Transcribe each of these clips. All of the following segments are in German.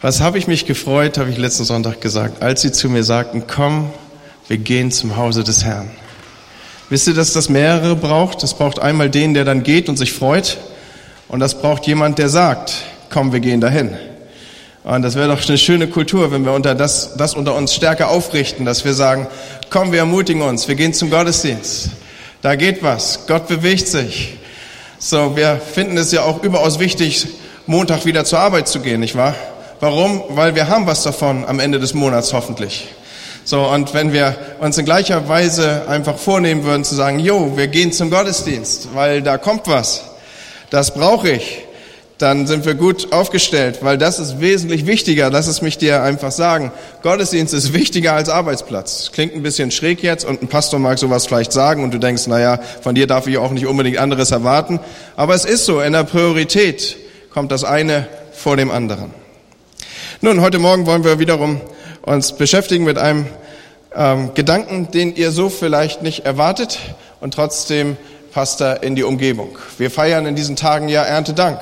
Was habe ich mich gefreut, habe ich letzten Sonntag gesagt, als sie zu mir sagten, komm, wir gehen zum Hause des Herrn. Wisst ihr, dass das mehrere braucht? Das braucht einmal den, der dann geht und sich freut. Und das braucht jemand, der sagt, komm, wir gehen dahin. Und das wäre doch eine schöne Kultur, wenn wir unter das, das unter uns stärker aufrichten, dass wir sagen, komm, wir ermutigen uns, wir gehen zum Gottesdienst. Da geht was, Gott bewegt sich. So, wir finden es ja auch überaus wichtig, Montag wieder zur Arbeit zu gehen, nicht wahr? Warum? Weil wir haben was davon am Ende des Monats hoffentlich. So, und wenn wir uns in gleicher Weise einfach vornehmen würden zu sagen, jo, wir gehen zum Gottesdienst, weil da kommt was, das brauche ich, dann sind wir gut aufgestellt, weil das ist wesentlich wichtiger, lass es mich dir einfach sagen. Gottesdienst ist wichtiger als Arbeitsplatz. Klingt ein bisschen schräg jetzt und ein Pastor mag sowas vielleicht sagen und du denkst, naja, von dir darf ich auch nicht unbedingt anderes erwarten. Aber es ist so, in der Priorität kommt das eine vor dem anderen. Nun, heute Morgen wollen wir wiederum uns beschäftigen mit einem ähm, Gedanken, den ihr so vielleicht nicht erwartet und trotzdem passt er in die Umgebung. Wir feiern in diesen Tagen ja Erntedank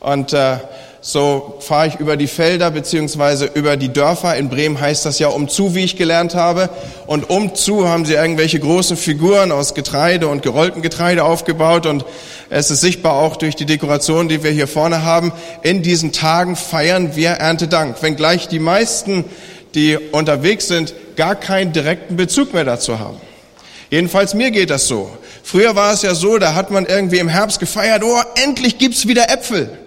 und äh, so fahre ich über die Felder beziehungsweise über die Dörfer. In Bremen heißt das ja umzu, wie ich gelernt habe. Und umzu haben sie irgendwelche großen Figuren aus Getreide und gerolltem Getreide aufgebaut. Und es ist sichtbar auch durch die Dekoration, die wir hier vorne haben. In diesen Tagen feiern wir Erntedank. Wenngleich die meisten, die unterwegs sind, gar keinen direkten Bezug mehr dazu haben. Jedenfalls mir geht das so. Früher war es ja so, da hat man irgendwie im Herbst gefeiert, oh, endlich gibt's wieder Äpfel.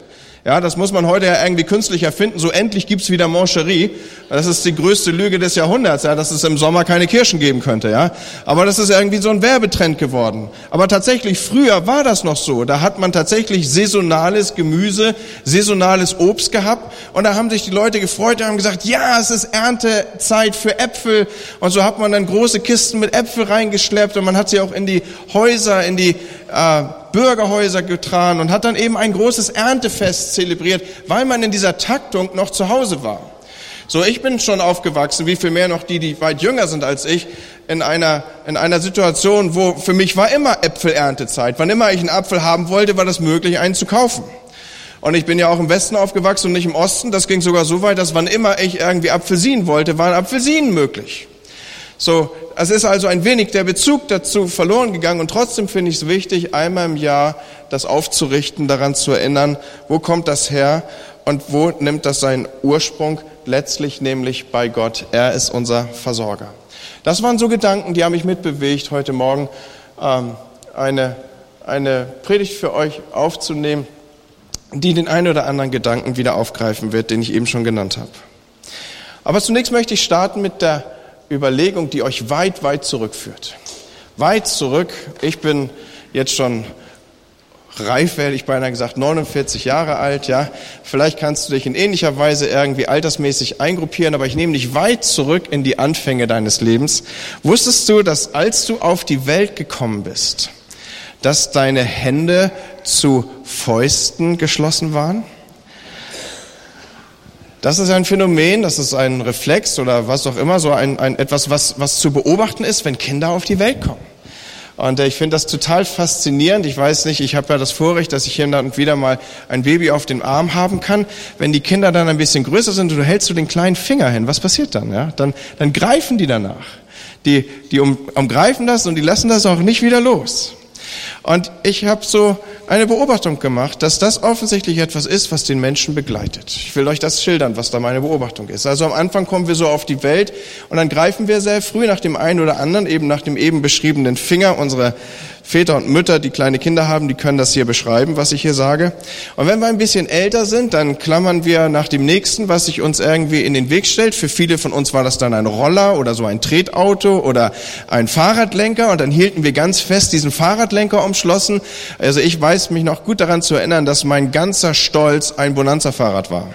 Ja, das muss man heute ja irgendwie künstlich erfinden. So endlich gibt's wieder Mancherie. Das ist die größte Lüge des Jahrhunderts, ja, dass es im Sommer keine Kirschen geben könnte. Ja, aber das ist irgendwie so ein Werbetrend geworden. Aber tatsächlich früher war das noch so. Da hat man tatsächlich saisonales Gemüse, saisonales Obst gehabt und da haben sich die Leute gefreut und haben gesagt, ja, es ist Erntezeit für Äpfel. Und so hat man dann große Kisten mit Äpfel reingeschleppt und man hat sie auch in die Häuser, in die äh, Bürgerhäuser getragen und hat dann eben ein großes Erntefest zelebriert, weil man in dieser Taktung noch zu Hause war. So, ich bin schon aufgewachsen, wie viel mehr noch die, die weit jünger sind als ich, in einer, in einer Situation, wo für mich war immer Äpfelerntezeit. Wann immer ich einen Apfel haben wollte, war das möglich, einen zu kaufen. Und ich bin ja auch im Westen aufgewachsen und nicht im Osten. Das ging sogar so weit, dass wann immer ich irgendwie Apfelsinen wollte, waren Apfelsinen möglich. So, es ist also ein wenig der Bezug dazu verloren gegangen und trotzdem finde ich es wichtig, einmal im Jahr das aufzurichten, daran zu erinnern, wo kommt das her und wo nimmt das seinen Ursprung, letztlich nämlich bei Gott. Er ist unser Versorger. Das waren so Gedanken, die haben mich mitbewegt, heute Morgen ähm, eine, eine Predigt für euch aufzunehmen, die den einen oder anderen Gedanken wieder aufgreifen wird, den ich eben schon genannt habe. Aber zunächst möchte ich starten mit der Überlegung, die euch weit, weit zurückführt. Weit zurück. Ich bin jetzt schon reif, werde ich beinahe gesagt, 49 Jahre alt, ja. Vielleicht kannst du dich in ähnlicher Weise irgendwie altersmäßig eingruppieren, aber ich nehme dich weit zurück in die Anfänge deines Lebens. Wusstest du, dass als du auf die Welt gekommen bist, dass deine Hände zu Fäusten geschlossen waren? Das ist ein Phänomen, das ist ein Reflex oder was auch immer, so ein, ein etwas, was, was zu beobachten ist, wenn Kinder auf die Welt kommen. Und äh, ich finde das total faszinierend. Ich weiß nicht, ich habe ja das Vorrecht, dass ich hier und wieder mal ein Baby auf dem Arm haben kann. Wenn die Kinder dann ein bisschen größer sind und du hältst du den kleinen Finger hin, was passiert dann? Ja? Dann, dann greifen die danach. Die, die um, umgreifen das und die lassen das auch nicht wieder los. Und ich habe so eine Beobachtung gemacht, dass das offensichtlich etwas ist, was den Menschen begleitet. Ich will euch das schildern, was da meine Beobachtung ist. Also am Anfang kommen wir so auf die Welt und dann greifen wir sehr früh nach dem einen oder anderen, eben nach dem eben beschriebenen Finger unserer Väter und Mütter, die kleine Kinder haben, die können das hier beschreiben, was ich hier sage. Und wenn wir ein bisschen älter sind, dann klammern wir nach dem nächsten, was sich uns irgendwie in den Weg stellt. Für viele von uns war das dann ein Roller oder so ein Tretauto oder ein Fahrradlenker und dann hielten wir ganz fest diesen Fahrradlenker umschlossen. Also ich weiß mich noch gut daran zu erinnern, dass mein ganzer Stolz ein Bonanza-Fahrrad war.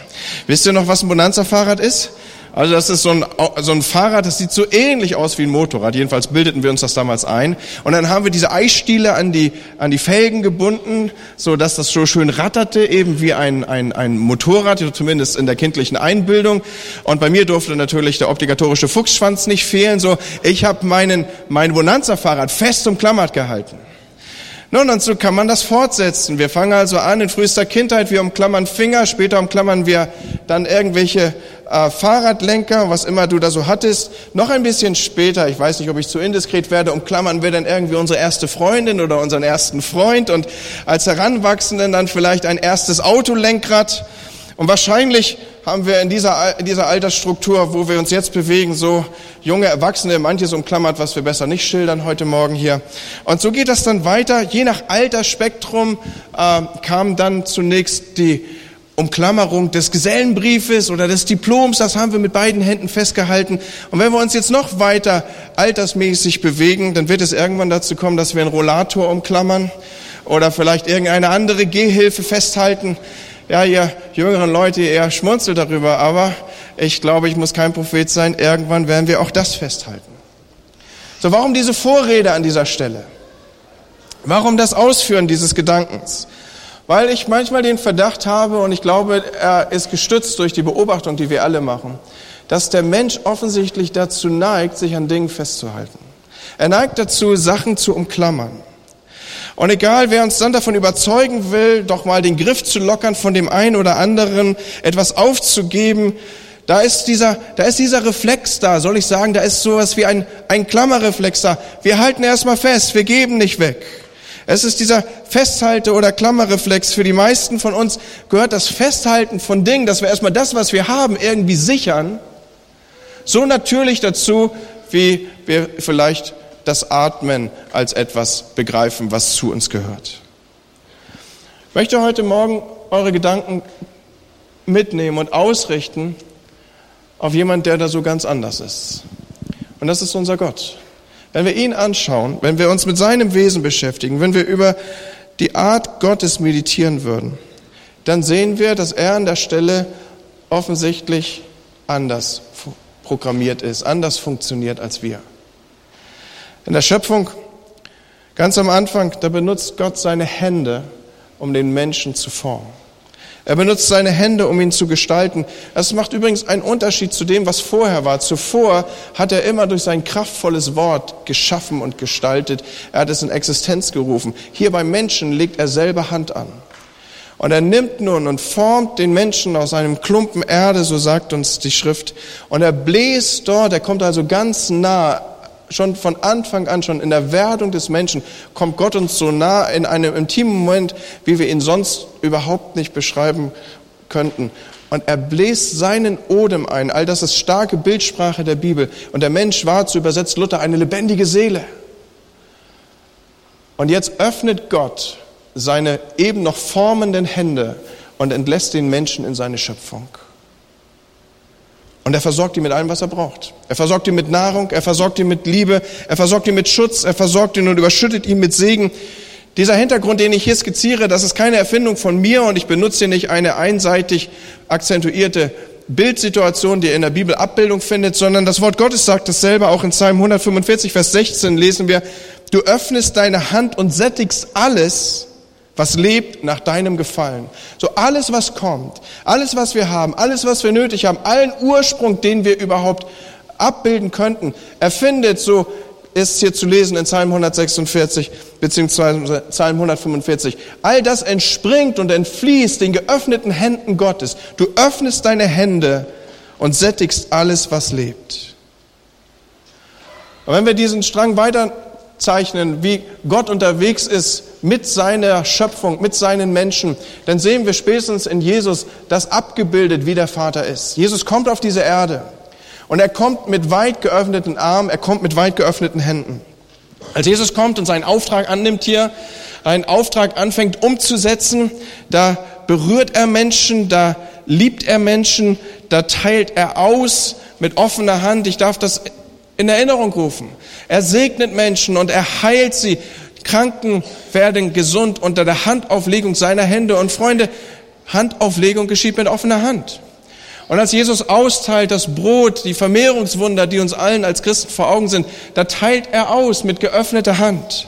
Wisst ihr noch, was ein Bonanza-Fahrrad ist? Also das ist so ein, so ein Fahrrad, das sieht so ähnlich aus wie ein Motorrad. Jedenfalls bildeten wir uns das damals ein. Und dann haben wir diese Eisstiele an die, an die Felgen gebunden, so dass das so schön ratterte, eben wie ein, ein, ein Motorrad, zumindest in der kindlichen Einbildung. Und bei mir durfte natürlich der obligatorische Fuchsschwanz nicht fehlen. So, ich habe meinen, mein Bonanza-Fahrrad fest umklammert gehalten. Nun, und so kann man das fortsetzen. Wir fangen also an in frühester Kindheit, wir umklammern Finger, später umklammern wir dann irgendwelche äh, Fahrradlenker, was immer du da so hattest. Noch ein bisschen später, ich weiß nicht, ob ich zu indiskret werde, umklammern wir dann irgendwie unsere erste Freundin oder unseren ersten Freund und als Heranwachsenden dann vielleicht ein erstes Autolenkrad. Und wahrscheinlich haben wir in dieser, in dieser Altersstruktur, wo wir uns jetzt bewegen, so junge Erwachsene, manches umklammert, was wir besser nicht schildern heute Morgen hier. Und so geht das dann weiter. Je nach Altersspektrum äh, kam dann zunächst die Umklammerung des Gesellenbriefes oder des Diploms, das haben wir mit beiden Händen festgehalten. Und wenn wir uns jetzt noch weiter altersmäßig bewegen, dann wird es irgendwann dazu kommen, dass wir einen Rollator umklammern oder vielleicht irgendeine andere Gehhilfe festhalten. Ja, ihr jüngeren Leute, ihr schmunzelt darüber, aber ich glaube, ich muss kein Prophet sein. Irgendwann werden wir auch das festhalten. So, warum diese Vorrede an dieser Stelle? Warum das Ausführen dieses Gedankens? Weil ich manchmal den Verdacht habe, und ich glaube, er ist gestützt durch die Beobachtung, die wir alle machen, dass der Mensch offensichtlich dazu neigt, sich an Dingen festzuhalten. Er neigt dazu, Sachen zu umklammern. Und egal, wer uns dann davon überzeugen will, doch mal den Griff zu lockern von dem einen oder anderen, etwas aufzugeben, da ist dieser, da ist dieser Reflex da, soll ich sagen, da ist sowas wie ein, ein Klammerreflex da. Wir halten erstmal fest, wir geben nicht weg. Es ist dieser Festhalte- oder Klammerreflex. Für die meisten von uns gehört das Festhalten von Dingen, dass wir erstmal das, was wir haben, irgendwie sichern, so natürlich dazu, wie wir vielleicht das Atmen als etwas begreifen, was zu uns gehört. Ich möchte heute Morgen eure Gedanken mitnehmen und ausrichten auf jemand, der da so ganz anders ist. Und das ist unser Gott. Wenn wir ihn anschauen, wenn wir uns mit seinem Wesen beschäftigen, wenn wir über die Art Gottes meditieren würden, dann sehen wir, dass er an der Stelle offensichtlich anders programmiert ist, anders funktioniert als wir. In der Schöpfung, ganz am Anfang, da benutzt Gott seine Hände, um den Menschen zu formen. Er benutzt seine Hände, um ihn zu gestalten. Das macht übrigens einen Unterschied zu dem, was vorher war. Zuvor hat er immer durch sein kraftvolles Wort geschaffen und gestaltet. Er hat es in Existenz gerufen. Hier beim Menschen legt er selber Hand an. Und er nimmt nun und formt den Menschen aus einem Klumpen Erde, so sagt uns die Schrift. Und er bläst dort, er kommt also ganz nah schon von Anfang an, schon in der Werdung des Menschen, kommt Gott uns so nah in einem intimen Moment, wie wir ihn sonst überhaupt nicht beschreiben könnten. Und er bläst seinen Odem ein. All das ist starke Bildsprache der Bibel. Und der Mensch war, zu übersetzt Luther, eine lebendige Seele. Und jetzt öffnet Gott seine eben noch formenden Hände und entlässt den Menschen in seine Schöpfung. Und er versorgt ihn mit allem, was er braucht. Er versorgt ihn mit Nahrung, er versorgt ihn mit Liebe, er versorgt ihn mit Schutz, er versorgt ihn und überschüttet ihn mit Segen. Dieser Hintergrund, den ich hier skizziere, das ist keine Erfindung von mir und ich benutze hier nicht eine einseitig akzentuierte Bildsituation, die in der Bibel Abbildung findet, sondern das Wort Gottes sagt dasselbe. Auch in Psalm 145, Vers 16 lesen wir, du öffnest deine Hand und sättigst alles, was lebt nach deinem Gefallen. So alles, was kommt, alles, was wir haben, alles, was wir nötig haben, allen Ursprung, den wir überhaupt abbilden könnten, erfindet, so ist hier zu lesen in Psalm 146 beziehungsweise Psalm 145. All das entspringt und entfließt den geöffneten Händen Gottes. Du öffnest deine Hände und sättigst alles, was lebt. Und wenn wir diesen Strang weiter zeichnen, wie Gott unterwegs ist mit seiner Schöpfung, mit seinen Menschen, dann sehen wir spätestens in Jesus das abgebildet, wie der Vater ist. Jesus kommt auf diese Erde und er kommt mit weit geöffneten Armen, er kommt mit weit geöffneten Händen. Als Jesus kommt und seinen Auftrag annimmt hier, einen Auftrag anfängt umzusetzen, da berührt er Menschen, da liebt er Menschen, da teilt er aus mit offener Hand. Ich darf das in Erinnerung rufen. Er segnet Menschen und er heilt sie. Kranken werden gesund unter der Handauflegung seiner Hände. Und Freunde, Handauflegung geschieht mit offener Hand. Und als Jesus austeilt das Brot, die Vermehrungswunder, die uns allen als Christen vor Augen sind, da teilt er aus mit geöffneter Hand.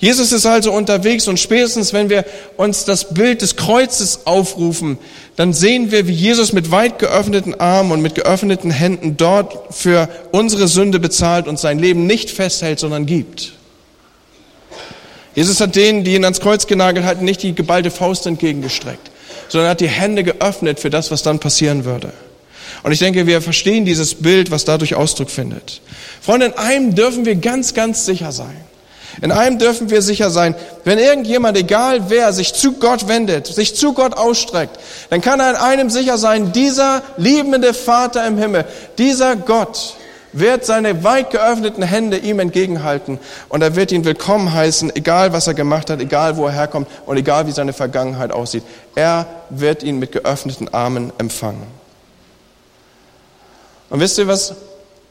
Jesus ist also unterwegs und spätestens, wenn wir uns das Bild des Kreuzes aufrufen, dann sehen wir, wie Jesus mit weit geöffneten Armen und mit geöffneten Händen dort für unsere Sünde bezahlt und sein Leben nicht festhält, sondern gibt. Jesus hat denen, die ihn ans Kreuz genagelt hatten, nicht die geballte Faust entgegengestreckt, sondern hat die Hände geöffnet für das, was dann passieren würde. Und ich denke, wir verstehen dieses Bild, was dadurch Ausdruck findet. Freunde, in einem dürfen wir ganz, ganz sicher sein. In einem dürfen wir sicher sein, wenn irgendjemand, egal wer, sich zu Gott wendet, sich zu Gott ausstreckt, dann kann er in einem sicher sein, dieser liebende Vater im Himmel, dieser Gott wird seine weit geöffneten Hände ihm entgegenhalten und er wird ihn willkommen heißen, egal was er gemacht hat, egal wo er herkommt und egal wie seine Vergangenheit aussieht. Er wird ihn mit geöffneten Armen empfangen. Und wisst ihr, was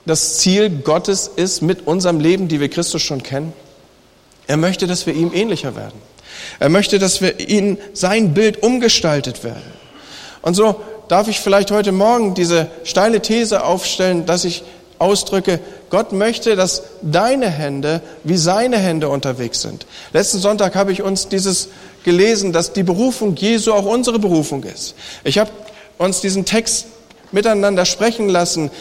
das Ziel Gottes ist mit unserem Leben, die wir Christus schon kennen? Er möchte, dass wir ihm ähnlicher werden. Er möchte, dass wir in sein Bild umgestaltet werden. Und so darf ich vielleicht heute Morgen diese steile These aufstellen, dass ich ausdrücke, Gott möchte, dass deine Hände wie seine Hände unterwegs sind. Letzten Sonntag habe ich uns dieses gelesen, dass die Berufung Jesu auch unsere Berufung ist. Ich habe uns diesen Text miteinander sprechen lassen.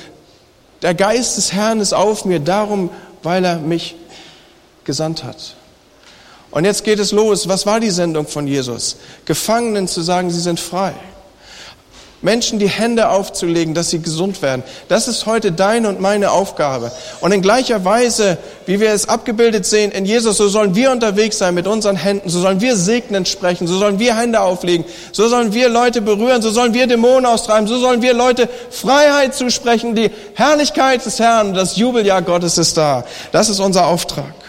Der Geist des Herrn ist auf mir, darum, weil er mich gesandt hat. Und jetzt geht es los. Was war die Sendung von Jesus? Gefangenen zu sagen, sie sind frei. Menschen die Hände aufzulegen, dass sie gesund werden. Das ist heute deine und meine Aufgabe. Und in gleicher Weise, wie wir es abgebildet sehen in Jesus, so sollen wir unterwegs sein mit unseren Händen, so sollen wir segnend sprechen, so sollen wir Hände auflegen, so sollen wir Leute berühren, so sollen wir Dämonen austreiben, so sollen wir Leute Freiheit zusprechen. Die Herrlichkeit des Herrn, das Jubeljahr Gottes ist da. Das ist unser Auftrag.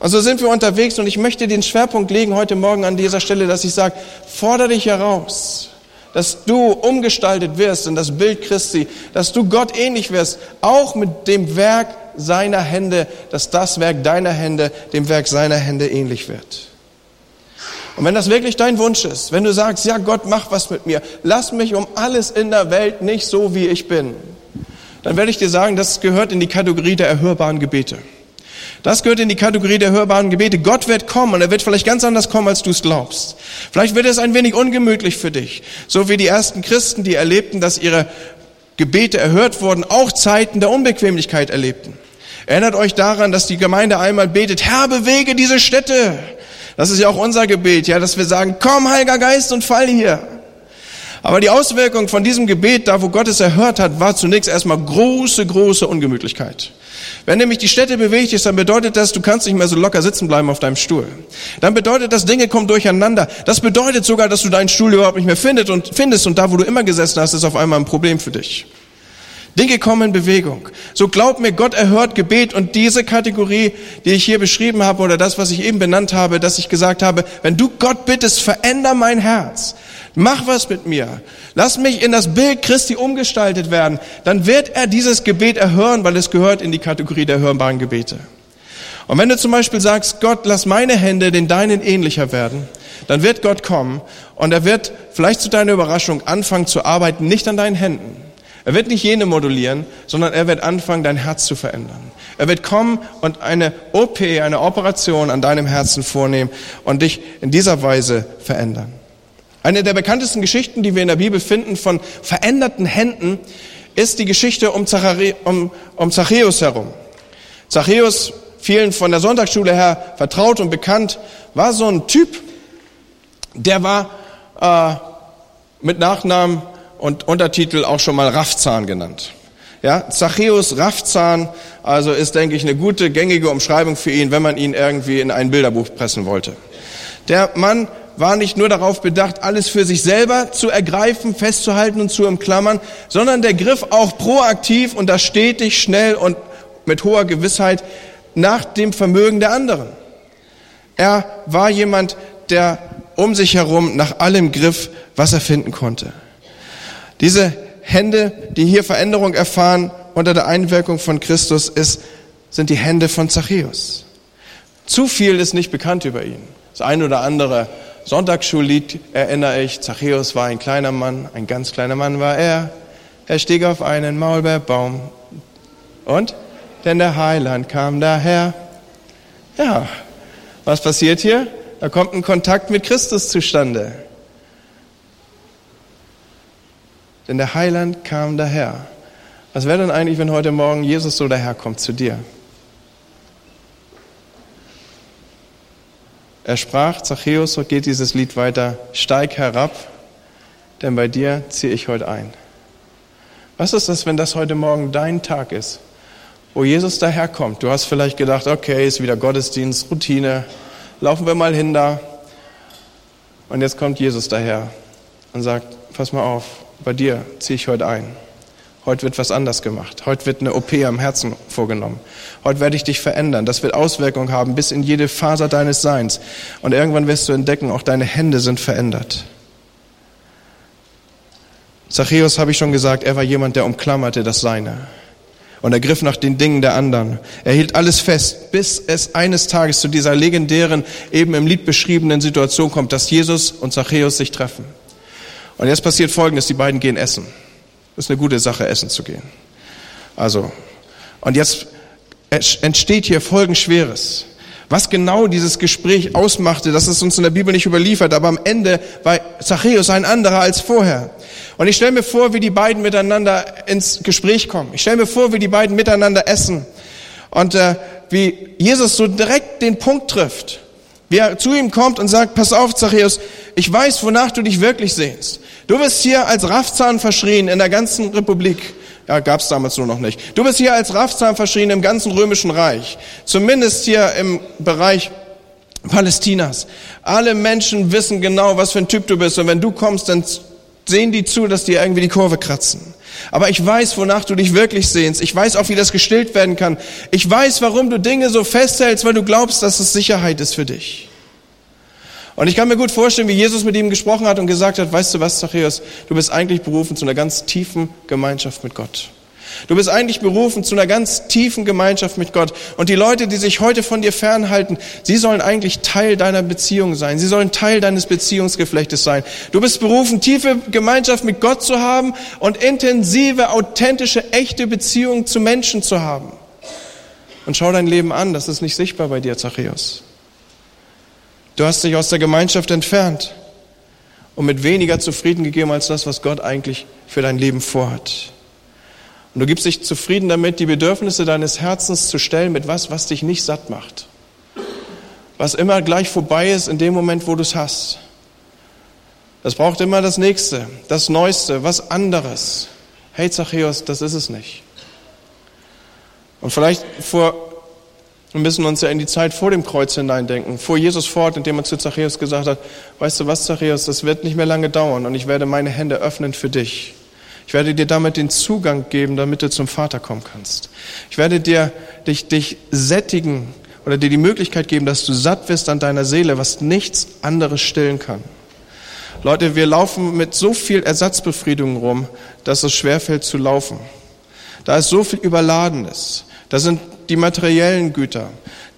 Und so sind wir unterwegs und ich möchte den Schwerpunkt legen heute Morgen an dieser Stelle, dass ich sage, fordere dich heraus, dass du umgestaltet wirst in das Bild Christi, dass du Gott ähnlich wirst, auch mit dem Werk seiner Hände, dass das Werk deiner Hände dem Werk seiner Hände ähnlich wird. Und wenn das wirklich dein Wunsch ist, wenn du sagst, ja Gott, mach was mit mir, lass mich um alles in der Welt nicht so, wie ich bin, dann werde ich dir sagen, das gehört in die Kategorie der erhörbaren Gebete. Das gehört in die Kategorie der hörbaren Gebete. Gott wird kommen und er wird vielleicht ganz anders kommen, als du es glaubst. Vielleicht wird es ein wenig ungemütlich für dich. So wie die ersten Christen, die erlebten, dass ihre Gebete erhört wurden, auch Zeiten der Unbequemlichkeit erlebten. Erinnert euch daran, dass die Gemeinde einmal betet, Herr, bewege diese Städte. Das ist ja auch unser Gebet, ja, dass wir sagen, komm, Heiliger Geist, und fall hier. Aber die Auswirkung von diesem Gebet, da wo Gott es erhört hat, war zunächst erstmal große, große Ungemütlichkeit. Wenn nämlich die Städte bewegt ist, dann bedeutet das, du kannst nicht mehr so locker sitzen bleiben auf deinem Stuhl. Dann bedeutet das, Dinge kommen durcheinander. Das bedeutet sogar, dass du deinen Stuhl überhaupt nicht mehr findest und findest und da, wo du immer gesessen hast, ist auf einmal ein Problem für dich. Dinge kommen in Bewegung. So glaub mir, Gott erhört Gebet und diese Kategorie, die ich hier beschrieben habe oder das, was ich eben benannt habe, dass ich gesagt habe, wenn du Gott bittest, veränder mein Herz, mach was mit mir, lass mich in das Bild Christi umgestaltet werden, dann wird er dieses Gebet erhören, weil es gehört in die Kategorie der hörbaren Gebete. Und wenn du zum Beispiel sagst, Gott, lass meine Hände den deinen ähnlicher werden, dann wird Gott kommen und er wird vielleicht zu deiner Überraschung anfangen zu arbeiten, nicht an deinen Händen. Er wird nicht jene modulieren, sondern er wird anfangen, dein Herz zu verändern. Er wird kommen und eine OP, eine Operation an deinem Herzen vornehmen und dich in dieser Weise verändern. Eine der bekanntesten Geschichten, die wir in der Bibel finden von veränderten Händen, ist die Geschichte um, Zachari, um, um Zachäus herum. Zachäus, vielen von der Sonntagsschule her vertraut und bekannt, war so ein Typ, der war äh, mit Nachnamen und Untertitel auch schon mal Raffzahn genannt. Ja, Zachäus Raffzahn, also ist, denke ich, eine gute, gängige Umschreibung für ihn, wenn man ihn irgendwie in ein Bilderbuch pressen wollte. Der Mann war nicht nur darauf bedacht, alles für sich selber zu ergreifen, festzuhalten und zu umklammern, sondern der griff auch proaktiv und das stetig, schnell und mit hoher Gewissheit nach dem Vermögen der anderen. Er war jemand, der um sich herum nach allem griff, was er finden konnte. Diese Hände, die hier Veränderung erfahren unter der Einwirkung von Christus, ist, sind die Hände von Zachäus. Zu viel ist nicht bekannt über ihn. Das eine oder andere Sonntagsschullied erinnere ich, Zachäus war ein kleiner Mann, ein ganz kleiner Mann war er. Er stieg auf einen Maulbeerbaum. Und? Denn der Heiland kam daher. Ja, was passiert hier? Da kommt ein Kontakt mit Christus zustande. Denn der Heiland kam daher. Was wäre denn eigentlich, wenn heute Morgen Jesus so daherkommt zu dir? Er sprach, Zachäus, so geht dieses Lied weiter, steig herab, denn bei dir ziehe ich heute ein. Was ist das, wenn das heute Morgen dein Tag ist, wo Jesus daherkommt? Du hast vielleicht gedacht, okay, ist wieder Gottesdienst, Routine, laufen wir mal hin da. Und jetzt kommt Jesus daher und sagt, pass mal auf, bei dir ziehe ich heute ein. Heute wird was anders gemacht. Heute wird eine OP am Herzen vorgenommen. Heute werde ich dich verändern. Das wird Auswirkungen haben bis in jede Faser deines Seins. Und irgendwann wirst du entdecken, auch deine Hände sind verändert. Zachäus habe ich schon gesagt, er war jemand, der umklammerte das Seine. Und er griff nach den Dingen der anderen. Er hielt alles fest, bis es eines Tages zu dieser legendären, eben im Lied beschriebenen Situation kommt, dass Jesus und Zachäus sich treffen. Und jetzt passiert Folgendes, die beiden gehen essen. Das ist eine gute Sache, essen zu gehen. Also, und jetzt entsteht hier Folgenschweres. Was genau dieses Gespräch ausmachte, das ist uns in der Bibel nicht überliefert, aber am Ende war Zachäus ein anderer als vorher. Und ich stelle mir vor, wie die beiden miteinander ins Gespräch kommen. Ich stelle mir vor, wie die beiden miteinander essen. Und äh, wie Jesus so direkt den Punkt trifft. Wie er zu ihm kommt und sagt, pass auf, Zachäus, ich weiß, wonach du dich wirklich sehnst. Du bist hier als Raffzahn verschrien in der ganzen Republik. Ja, gab es damals nur noch nicht. Du bist hier als Raffzahn verschrien im ganzen römischen Reich. Zumindest hier im Bereich Palästinas. Alle Menschen wissen genau, was für ein Typ du bist. Und wenn du kommst, dann sehen die zu, dass die irgendwie die Kurve kratzen. Aber ich weiß, wonach du dich wirklich sehnst. Ich weiß auch, wie das gestillt werden kann. Ich weiß, warum du Dinge so festhältst, weil du glaubst, dass es Sicherheit ist für dich. Und ich kann mir gut vorstellen, wie Jesus mit ihm gesprochen hat und gesagt hat, weißt du was, Zachäus, du bist eigentlich berufen zu einer ganz tiefen Gemeinschaft mit Gott. Du bist eigentlich berufen zu einer ganz tiefen Gemeinschaft mit Gott. Und die Leute, die sich heute von dir fernhalten, sie sollen eigentlich Teil deiner Beziehung sein. Sie sollen Teil deines Beziehungsgeflechtes sein. Du bist berufen, tiefe Gemeinschaft mit Gott zu haben und intensive, authentische, echte Beziehungen zu Menschen zu haben. Und schau dein Leben an, das ist nicht sichtbar bei dir, Zachäus. Du hast dich aus der Gemeinschaft entfernt und mit weniger zufrieden gegeben als das, was Gott eigentlich für dein Leben vorhat. Und du gibst dich zufrieden damit, die Bedürfnisse deines Herzens zu stellen mit was, was dich nicht satt macht. Was immer gleich vorbei ist in dem Moment, wo du es hast. Das braucht immer das Nächste, das Neueste, was anderes. Hey Zachäus, das ist es nicht. Und vielleicht vor, wir müssen uns ja in die Zeit vor dem Kreuz hineindenken, vor Jesus fort, indem er zu Zachäus gesagt hat, weißt du was, Zachäus, das wird nicht mehr lange dauern und ich werde meine Hände öffnen für dich. Ich werde dir damit den Zugang geben, damit du zum Vater kommen kannst. Ich werde dir dich, dich sättigen oder dir die Möglichkeit geben, dass du satt wirst an deiner Seele, was nichts anderes stillen kann. Leute, wir laufen mit so viel Ersatzbefriedigung rum, dass es schwerfällt zu laufen. Da ist so viel Überladenes. Da sind die materiellen Güter.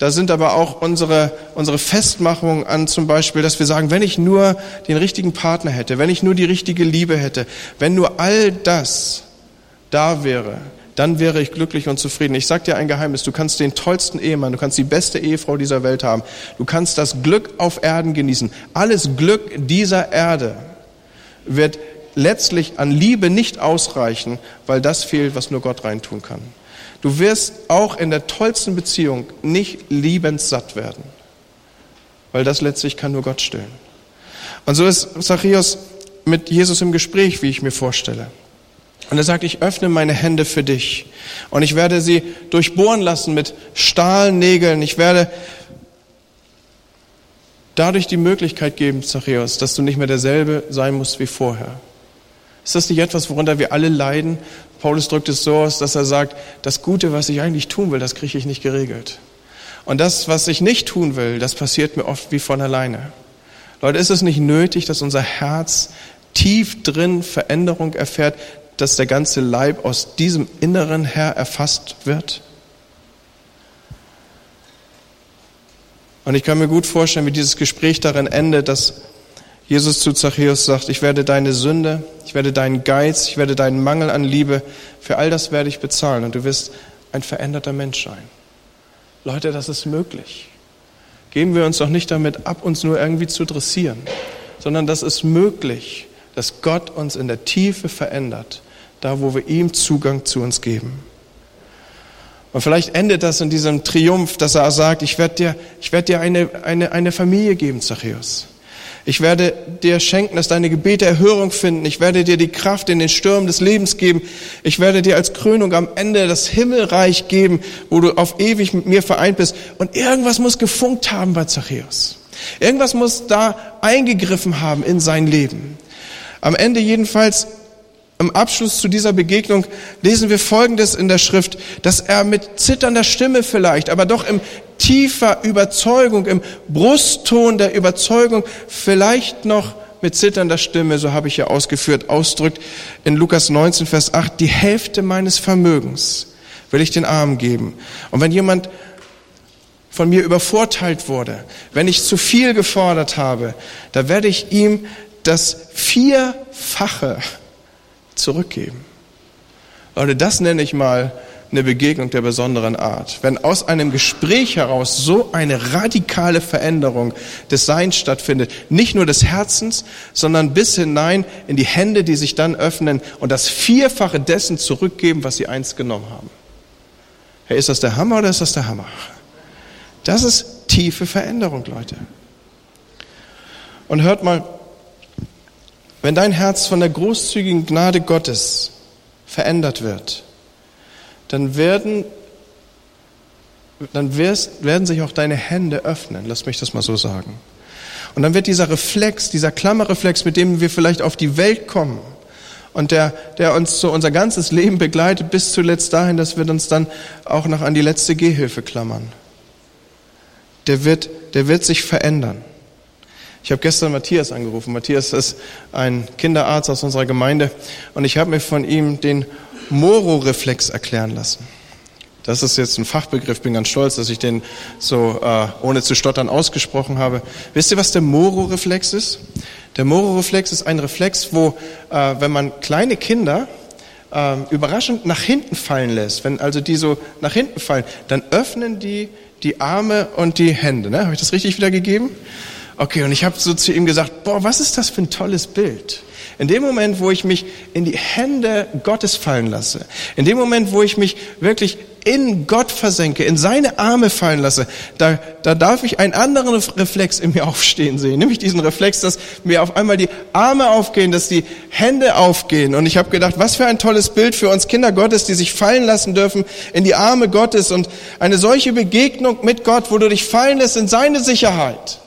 Da sind aber auch unsere, unsere Festmachungen an zum Beispiel, dass wir sagen, wenn ich nur den richtigen Partner hätte, wenn ich nur die richtige Liebe hätte, wenn nur all das da wäre, dann wäre ich glücklich und zufrieden. Ich sage dir ein Geheimnis, du kannst den tollsten Ehemann, du kannst die beste Ehefrau dieser Welt haben, du kannst das Glück auf Erden genießen. Alles Glück dieser Erde wird letztlich an Liebe nicht ausreichen, weil das fehlt, was nur Gott reintun kann. Du wirst auch in der tollsten Beziehung nicht liebenssatt werden, weil das letztlich kann nur Gott stillen. Und so ist Zachäus mit Jesus im Gespräch, wie ich mir vorstelle. Und er sagt, ich öffne meine Hände für dich und ich werde sie durchbohren lassen mit Stahlnägeln. Ich werde dadurch die Möglichkeit geben, Zachäus, dass du nicht mehr derselbe sein musst wie vorher. Ist das nicht etwas, worunter wir alle leiden? Paulus drückt es so aus, dass er sagt, das Gute, was ich eigentlich tun will, das kriege ich nicht geregelt. Und das, was ich nicht tun will, das passiert mir oft wie von alleine. Leute, ist es nicht nötig, dass unser Herz tief drin Veränderung erfährt, dass der ganze Leib aus diesem Inneren her erfasst wird? Und ich kann mir gut vorstellen, wie dieses Gespräch darin endet, dass Jesus zu Zachäus sagt, ich werde deine Sünde, ich werde deinen Geiz, ich werde deinen Mangel an Liebe, für all das werde ich bezahlen und du wirst ein veränderter Mensch sein. Leute, das ist möglich. Geben wir uns doch nicht damit ab, uns nur irgendwie zu dressieren, sondern das ist möglich, dass Gott uns in der Tiefe verändert, da wo wir ihm Zugang zu uns geben. Und vielleicht endet das in diesem Triumph, dass er sagt, ich werde dir, ich werde dir eine, eine, eine Familie geben, Zachäus. Ich werde dir schenken, dass deine Gebete Erhörung finden. Ich werde dir die Kraft in den Stürmen des Lebens geben. Ich werde dir als Krönung am Ende das Himmelreich geben, wo du auf ewig mit mir vereint bist. Und irgendwas muss gefunkt haben bei Zachäus. Irgendwas muss da eingegriffen haben in sein Leben. Am Ende jedenfalls im Abschluss zu dieser Begegnung lesen wir Folgendes in der Schrift, dass er mit zitternder Stimme vielleicht, aber doch im tiefer Überzeugung, im Brustton der Überzeugung, vielleicht noch mit zitternder Stimme, so habe ich ja ausgeführt, ausdrückt in Lukas 19, Vers 8, die Hälfte meines Vermögens will ich den Armen geben. Und wenn jemand von mir übervorteilt wurde, wenn ich zu viel gefordert habe, da werde ich ihm das Vierfache zurückgeben. Leute, das nenne ich mal eine Begegnung der besonderen Art. Wenn aus einem Gespräch heraus so eine radikale Veränderung des Seins stattfindet, nicht nur des Herzens, sondern bis hinein in die Hände, die sich dann öffnen und das Vierfache dessen zurückgeben, was sie einst genommen haben. Hey, ist das der Hammer oder ist das der Hammer? Das ist tiefe Veränderung, Leute. Und hört mal, wenn dein Herz von der großzügigen Gnade Gottes verändert wird, dann werden, dann wirst, werden sich auch deine Hände öffnen. Lass mich das mal so sagen. Und dann wird dieser Reflex, dieser Klammerreflex, mit dem wir vielleicht auf die Welt kommen und der, der uns so unser ganzes Leben begleitet, bis zuletzt dahin, dass wir uns dann auch noch an die letzte Gehhilfe klammern. Der wird, der wird sich verändern. Ich habe gestern Matthias angerufen. Matthias ist ein Kinderarzt aus unserer Gemeinde und ich habe mir von ihm den Moro-Reflex erklären lassen. Das ist jetzt ein Fachbegriff, bin ganz stolz, dass ich den so äh, ohne zu stottern ausgesprochen habe. Wisst ihr, was der Moro-Reflex ist? Der Moro-Reflex ist ein Reflex, wo, äh, wenn man kleine Kinder äh, überraschend nach hinten fallen lässt, wenn also die so nach hinten fallen, dann öffnen die die Arme und die Hände. Ne? Habe ich das richtig wiedergegeben? Okay, und ich habe so zu ihm gesagt, boah, was ist das für ein tolles Bild? In dem Moment, wo ich mich in die Hände Gottes fallen lasse, in dem Moment, wo ich mich wirklich in Gott versenke, in seine Arme fallen lasse, da, da darf ich einen anderen Reflex in mir aufstehen sehen, nämlich diesen Reflex, dass mir auf einmal die Arme aufgehen, dass die Hände aufgehen. Und ich habe gedacht, was für ein tolles Bild für uns Kinder Gottes, die sich fallen lassen dürfen in die Arme Gottes und eine solche Begegnung mit Gott, wo du dich fallen lässt in seine Sicherheit.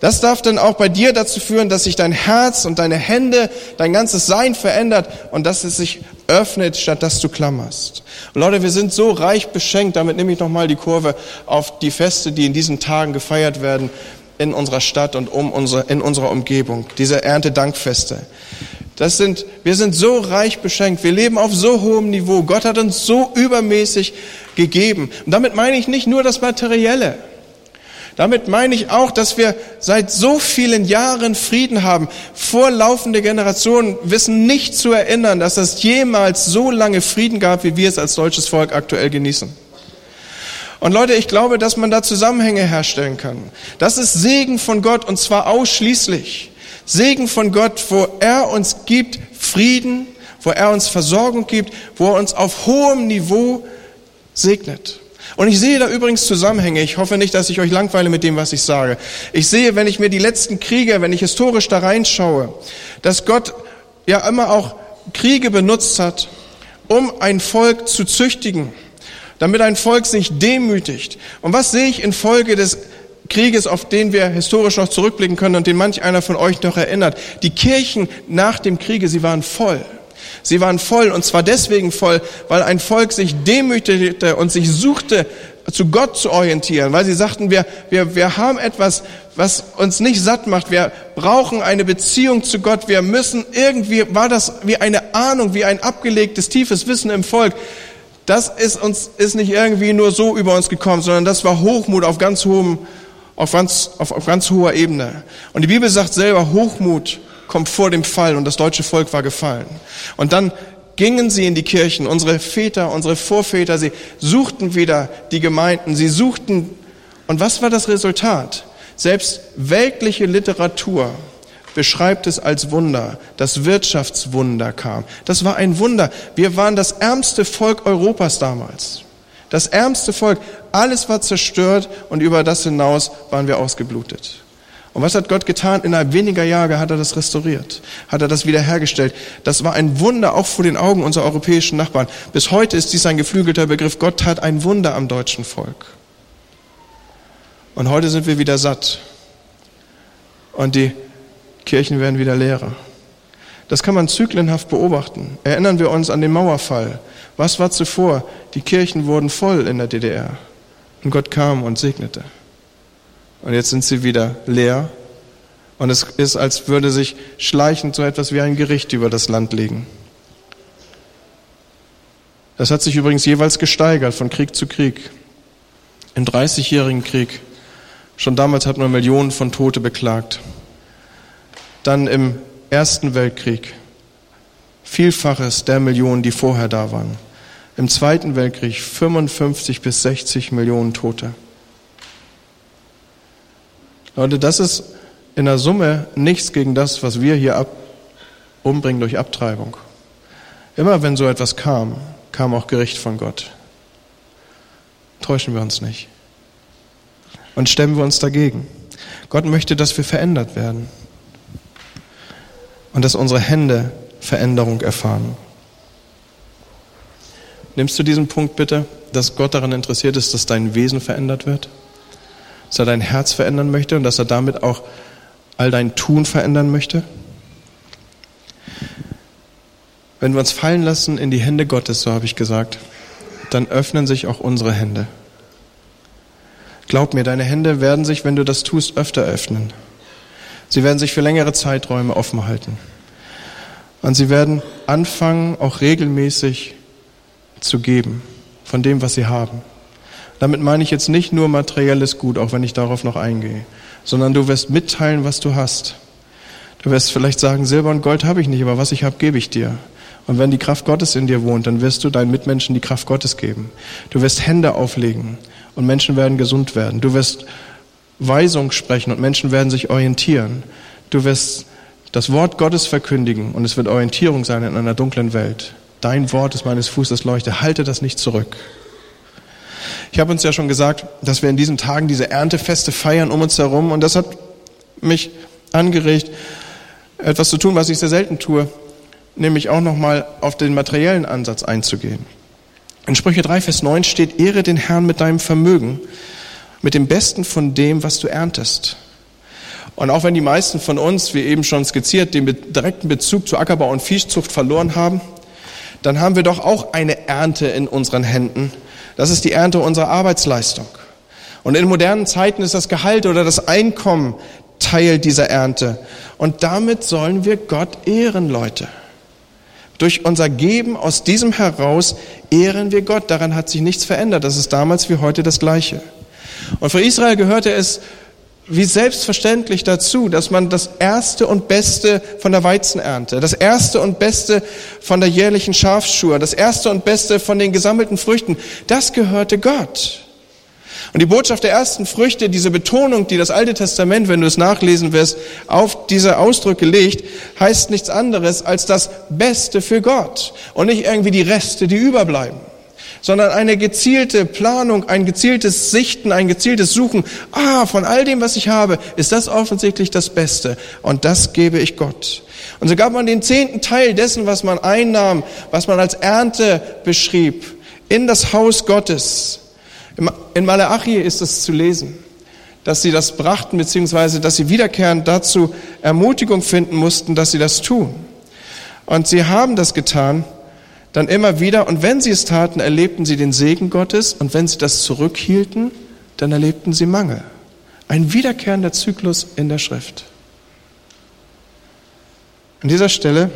Das darf dann auch bei dir dazu führen, dass sich dein Herz und deine Hände, dein ganzes Sein verändert und dass es sich öffnet, statt dass du klammerst. Und Leute, wir sind so reich beschenkt, damit nehme ich nochmal die Kurve auf die Feste, die in diesen Tagen gefeiert werden in unserer Stadt und um unsere, in unserer Umgebung, diese Erntedankfeste. Das sind, wir sind so reich beschenkt. Wir leben auf so hohem Niveau. Gott hat uns so übermäßig gegeben. Und damit meine ich nicht nur das Materielle. Damit meine ich auch, dass wir seit so vielen Jahren Frieden haben. Vorlaufende Generationen wissen nicht zu erinnern, dass es jemals so lange Frieden gab, wie wir es als deutsches Volk aktuell genießen. Und Leute, ich glaube, dass man da Zusammenhänge herstellen kann. Das ist Segen von Gott und zwar ausschließlich. Segen von Gott, wo er uns gibt Frieden, wo er uns Versorgung gibt, wo er uns auf hohem Niveau segnet. Und ich sehe da übrigens Zusammenhänge. Ich hoffe nicht, dass ich euch langweile mit dem, was ich sage. Ich sehe, wenn ich mir die letzten Kriege, wenn ich historisch da reinschaue, dass Gott ja immer auch Kriege benutzt hat, um ein Volk zu züchtigen, damit ein Volk sich demütigt. Und was sehe ich in Folge des Krieges, auf den wir historisch noch zurückblicken können und den manch einer von euch noch erinnert? Die Kirchen nach dem Kriege, sie waren voll. Sie waren voll und zwar deswegen voll, weil ein Volk sich demütigte und sich suchte, zu Gott zu orientieren, weil sie sagten, wir, wir, wir haben etwas, was uns nicht satt macht. Wir brauchen eine Beziehung zu Gott. Wir müssen irgendwie, war das wie eine Ahnung, wie ein abgelegtes, tiefes Wissen im Volk. Das ist uns, ist nicht irgendwie nur so über uns gekommen, sondern das war Hochmut auf ganz hohem, auf ganz, auf, auf ganz hoher Ebene. Und die Bibel sagt selber, Hochmut kommt vor dem Fall und das deutsche Volk war gefallen. Und dann gingen sie in die Kirchen, unsere Väter, unsere Vorväter, sie suchten wieder die Gemeinden, sie suchten, und was war das Resultat? Selbst weltliche Literatur beschreibt es als Wunder. Das Wirtschaftswunder kam. Das war ein Wunder. Wir waren das ärmste Volk Europas damals. Das ärmste Volk. Alles war zerstört und über das hinaus waren wir ausgeblutet. Und was hat Gott getan? Innerhalb weniger Jahre hat er das restauriert, hat er das wiederhergestellt. Das war ein Wunder auch vor den Augen unserer europäischen Nachbarn. Bis heute ist dies ein geflügelter Begriff. Gott tat ein Wunder am deutschen Volk. Und heute sind wir wieder satt. Und die Kirchen werden wieder leerer. Das kann man zyklenhaft beobachten. Erinnern wir uns an den Mauerfall. Was war zuvor? Die Kirchen wurden voll in der DDR. Und Gott kam und segnete. Und jetzt sind sie wieder leer. Und es ist, als würde sich schleichend so etwas wie ein Gericht über das Land legen. Das hat sich übrigens jeweils gesteigert von Krieg zu Krieg. Im Dreißigjährigen Krieg. Schon damals hat man Millionen von Tote beklagt. Dann im Ersten Weltkrieg. Vielfaches der Millionen, die vorher da waren. Im Zweiten Weltkrieg 55 bis 60 Millionen Tote. Leute, das ist in der Summe nichts gegen das, was wir hier ab, umbringen durch Abtreibung. Immer wenn so etwas kam, kam auch Gericht von Gott. Täuschen wir uns nicht. Und stemmen wir uns dagegen. Gott möchte, dass wir verändert werden. Und dass unsere Hände Veränderung erfahren. Nimmst du diesen Punkt bitte, dass Gott daran interessiert ist, dass dein Wesen verändert wird? Dass er dein Herz verändern möchte und dass er damit auch all dein Tun verändern möchte? Wenn wir uns fallen lassen in die Hände Gottes, so habe ich gesagt, dann öffnen sich auch unsere Hände. Glaub mir, deine Hände werden sich, wenn du das tust, öfter öffnen. Sie werden sich für längere Zeiträume offen halten. Und sie werden anfangen, auch regelmäßig zu geben von dem, was sie haben. Damit meine ich jetzt nicht nur materielles Gut, auch wenn ich darauf noch eingehe, sondern du wirst mitteilen, was du hast. Du wirst vielleicht sagen, Silber und Gold habe ich nicht, aber was ich habe, gebe ich dir. Und wenn die Kraft Gottes in dir wohnt, dann wirst du deinen Mitmenschen die Kraft Gottes geben. Du wirst Hände auflegen und Menschen werden gesund werden. Du wirst Weisung sprechen und Menschen werden sich orientieren. Du wirst das Wort Gottes verkündigen und es wird Orientierung sein in einer dunklen Welt. Dein Wort ist meines Fußes Leuchte. Halte das nicht zurück. Ich habe uns ja schon gesagt, dass wir in diesen Tagen diese Erntefeste feiern um uns herum und das hat mich angeregt, etwas zu tun, was ich sehr selten tue, nämlich auch nochmal auf den materiellen Ansatz einzugehen. In Sprüche 3, Vers 9 steht, Ehre den Herrn mit deinem Vermögen, mit dem Besten von dem, was du erntest. Und auch wenn die meisten von uns, wie eben schon skizziert, den direkten Bezug zu Ackerbau und Viehzucht verloren haben, dann haben wir doch auch eine Ernte in unseren Händen, das ist die Ernte unserer Arbeitsleistung. Und in modernen Zeiten ist das Gehalt oder das Einkommen Teil dieser Ernte. Und damit sollen wir Gott ehren, Leute. Durch unser Geben aus diesem heraus ehren wir Gott. Daran hat sich nichts verändert. Das ist damals wie heute das Gleiche. Und für Israel gehörte es wie selbstverständlich dazu, dass man das Erste und Beste von der Weizenernte, das Erste und Beste von der jährlichen Schafsschur, das Erste und Beste von den gesammelten Früchten, das gehörte Gott. Und die Botschaft der ersten Früchte, diese Betonung, die das Alte Testament, wenn du es nachlesen wirst, auf diese Ausdrücke legt, heißt nichts anderes als das Beste für Gott und nicht irgendwie die Reste, die überbleiben sondern eine gezielte Planung, ein gezieltes Sichten, ein gezieltes Suchen. Ah, von all dem, was ich habe, ist das offensichtlich das Beste. Und das gebe ich Gott. Und so gab man den zehnten Teil dessen, was man einnahm, was man als Ernte beschrieb, in das Haus Gottes. In Malachi ist es zu lesen, dass sie das brachten, beziehungsweise dass sie wiederkehrend dazu Ermutigung finden mussten, dass sie das tun. Und sie haben das getan dann immer wieder. Und wenn sie es taten, erlebten sie den Segen Gottes. Und wenn sie das zurückhielten, dann erlebten sie Mangel. Ein wiederkehrender Zyklus in der Schrift. An dieser Stelle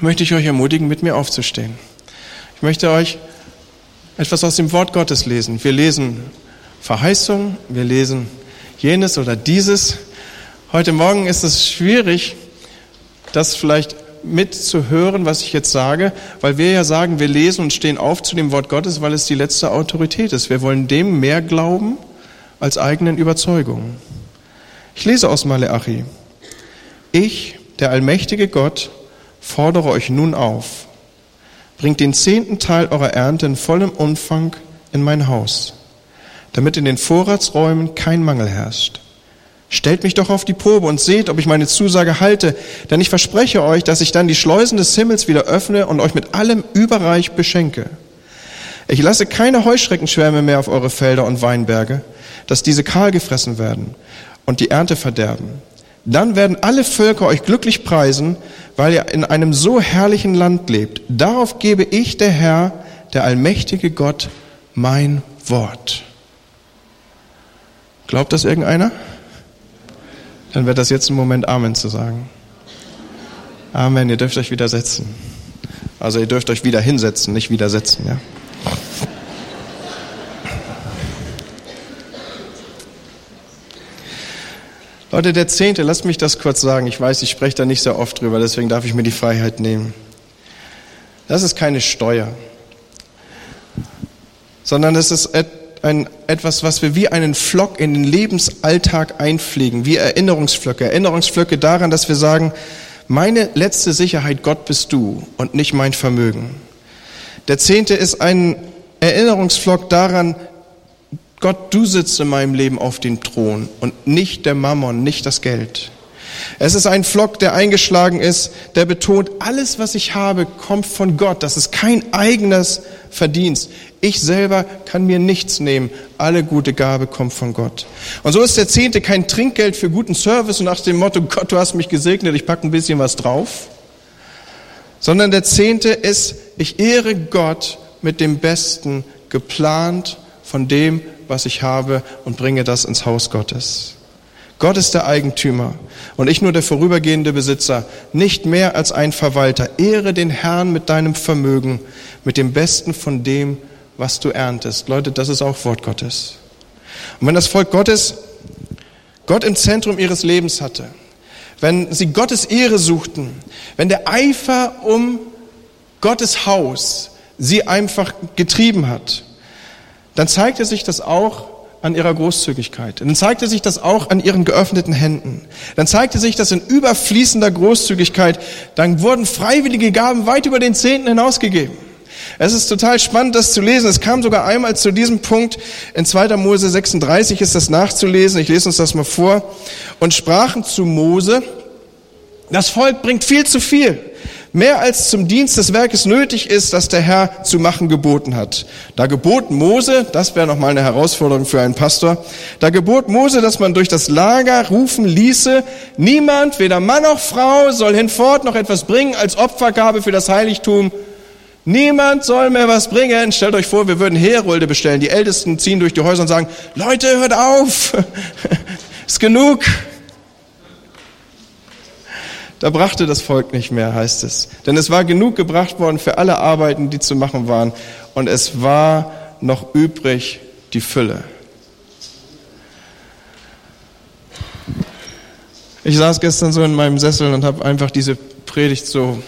möchte ich euch ermutigen, mit mir aufzustehen. Ich möchte euch etwas aus dem Wort Gottes lesen. Wir lesen Verheißung, wir lesen jenes oder dieses. Heute Morgen ist es schwierig, das vielleicht mitzuhören, was ich jetzt sage, weil wir ja sagen, wir lesen und stehen auf zu dem Wort Gottes, weil es die letzte Autorität ist. Wir wollen dem mehr glauben als eigenen Überzeugungen. Ich lese aus Maleachi. Ich, der allmächtige Gott, fordere euch nun auf. bringt den zehnten Teil eurer Ernte in vollem Umfang in mein Haus, damit in den Vorratsräumen kein Mangel herrscht. Stellt mich doch auf die Probe und seht, ob ich meine Zusage halte, denn ich verspreche euch, dass ich dann die Schleusen des Himmels wieder öffne und euch mit allem überreich beschenke. Ich lasse keine Heuschreckenschwärme mehr auf eure Felder und Weinberge, dass diese kahl gefressen werden und die Ernte verderben. Dann werden alle Völker euch glücklich preisen, weil ihr in einem so herrlichen Land lebt. Darauf gebe ich, der Herr, der allmächtige Gott, mein Wort. Glaubt das irgendeiner? Dann wird das jetzt ein Moment Amen zu sagen. Amen, ihr dürft euch wieder setzen. Also ihr dürft euch wieder hinsetzen, nicht widersetzen, ja. Leute, der Zehnte, lasst mich das kurz sagen. Ich weiß, ich spreche da nicht sehr oft drüber, deswegen darf ich mir die Freiheit nehmen. Das ist keine Steuer, sondern es ist ein, etwas, was wir wie einen Flock in den Lebensalltag einpflegen, wie Erinnerungsflöcke. Erinnerungsflöcke daran, dass wir sagen, meine letzte Sicherheit, Gott bist du und nicht mein Vermögen. Der zehnte ist ein Erinnerungsflock daran, Gott, du sitzt in meinem Leben auf dem Thron und nicht der Mammon, nicht das Geld. Es ist ein Flock, der eingeschlagen ist, der betont, alles, was ich habe, kommt von Gott. Das ist kein eigenes Verdienst. Ich selber kann mir nichts nehmen. Alle gute Gabe kommt von Gott. Und so ist der Zehnte kein Trinkgeld für guten Service und nach dem Motto, Gott, du hast mich gesegnet, ich packe ein bisschen was drauf. Sondern der Zehnte ist, ich ehre Gott mit dem Besten geplant von dem, was ich habe und bringe das ins Haus Gottes. Gott ist der Eigentümer und ich nur der vorübergehende Besitzer, nicht mehr als ein Verwalter. Ehre den Herrn mit deinem Vermögen, mit dem Besten von dem, was du erntest. Leute, das ist auch Wort Gottes. Und wenn das Volk Gottes Gott im Zentrum ihres Lebens hatte, wenn sie Gottes Ehre suchten, wenn der Eifer um Gottes Haus sie einfach getrieben hat, dann zeigte sich das auch an ihrer Großzügigkeit. Dann zeigte sich das auch an ihren geöffneten Händen. Dann zeigte sich das in überfließender Großzügigkeit. Dann wurden freiwillige Gaben weit über den Zehnten hinausgegeben. Es ist total spannend, das zu lesen. Es kam sogar einmal zu diesem Punkt, in 2. Mose 36 ist das nachzulesen. Ich lese uns das mal vor. Und sprachen zu Mose, das Volk bringt viel zu viel mehr als zum Dienst des Werkes nötig ist, das der Herr zu machen geboten hat. Da gebot Mose, das wäre nochmal eine Herausforderung für einen Pastor, da gebot Mose, dass man durch das Lager rufen ließe, niemand, weder Mann noch Frau, soll hinfort noch etwas bringen als Opfergabe für das Heiligtum. Niemand soll mehr was bringen. Stellt euch vor, wir würden Herolde bestellen. Die Ältesten ziehen durch die Häuser und sagen, Leute, hört auf. ist genug. Da brachte das Volk nicht mehr, heißt es. Denn es war genug gebracht worden für alle Arbeiten, die zu machen waren. Und es war noch übrig die Fülle. Ich saß gestern so in meinem Sessel und habe einfach diese Predigt so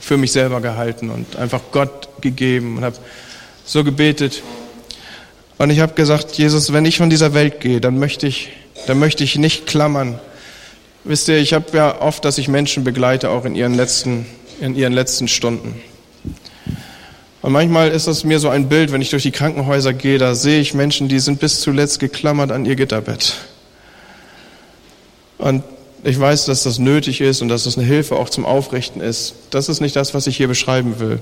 für mich selber gehalten und einfach Gott gegeben und habe so gebetet. Und ich habe gesagt, Jesus, wenn ich von dieser Welt gehe, dann möchte ich, dann möchte ich nicht klammern Wisst ihr, ich habe ja oft, dass ich Menschen begleite, auch in ihren letzten, in ihren letzten Stunden. Und manchmal ist es mir so ein Bild, wenn ich durch die Krankenhäuser gehe, da sehe ich Menschen, die sind bis zuletzt geklammert an ihr Gitterbett. Und ich weiß, dass das nötig ist und dass das eine Hilfe auch zum Aufrichten ist. Das ist nicht das, was ich hier beschreiben will.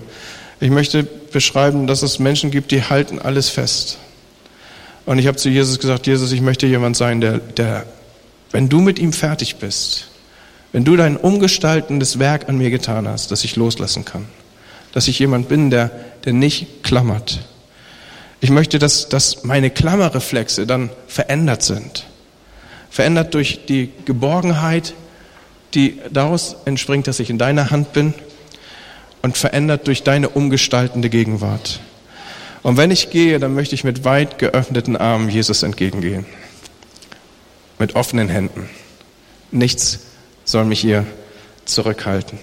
Ich möchte beschreiben, dass es Menschen gibt, die halten alles fest. Und ich habe zu Jesus gesagt, Jesus, ich möchte jemand sein, der, der wenn du mit ihm fertig bist, wenn du dein umgestaltendes Werk an mir getan hast, dass ich loslassen kann, dass ich jemand bin, der, der nicht klammert. Ich möchte, dass, dass meine Klammerreflexe dann verändert sind. Verändert durch die Geborgenheit, die daraus entspringt, dass ich in deiner Hand bin und verändert durch deine umgestaltende Gegenwart. Und wenn ich gehe, dann möchte ich mit weit geöffneten Armen Jesus entgegengehen mit offenen Händen. Nichts soll mich hier zurückhalten.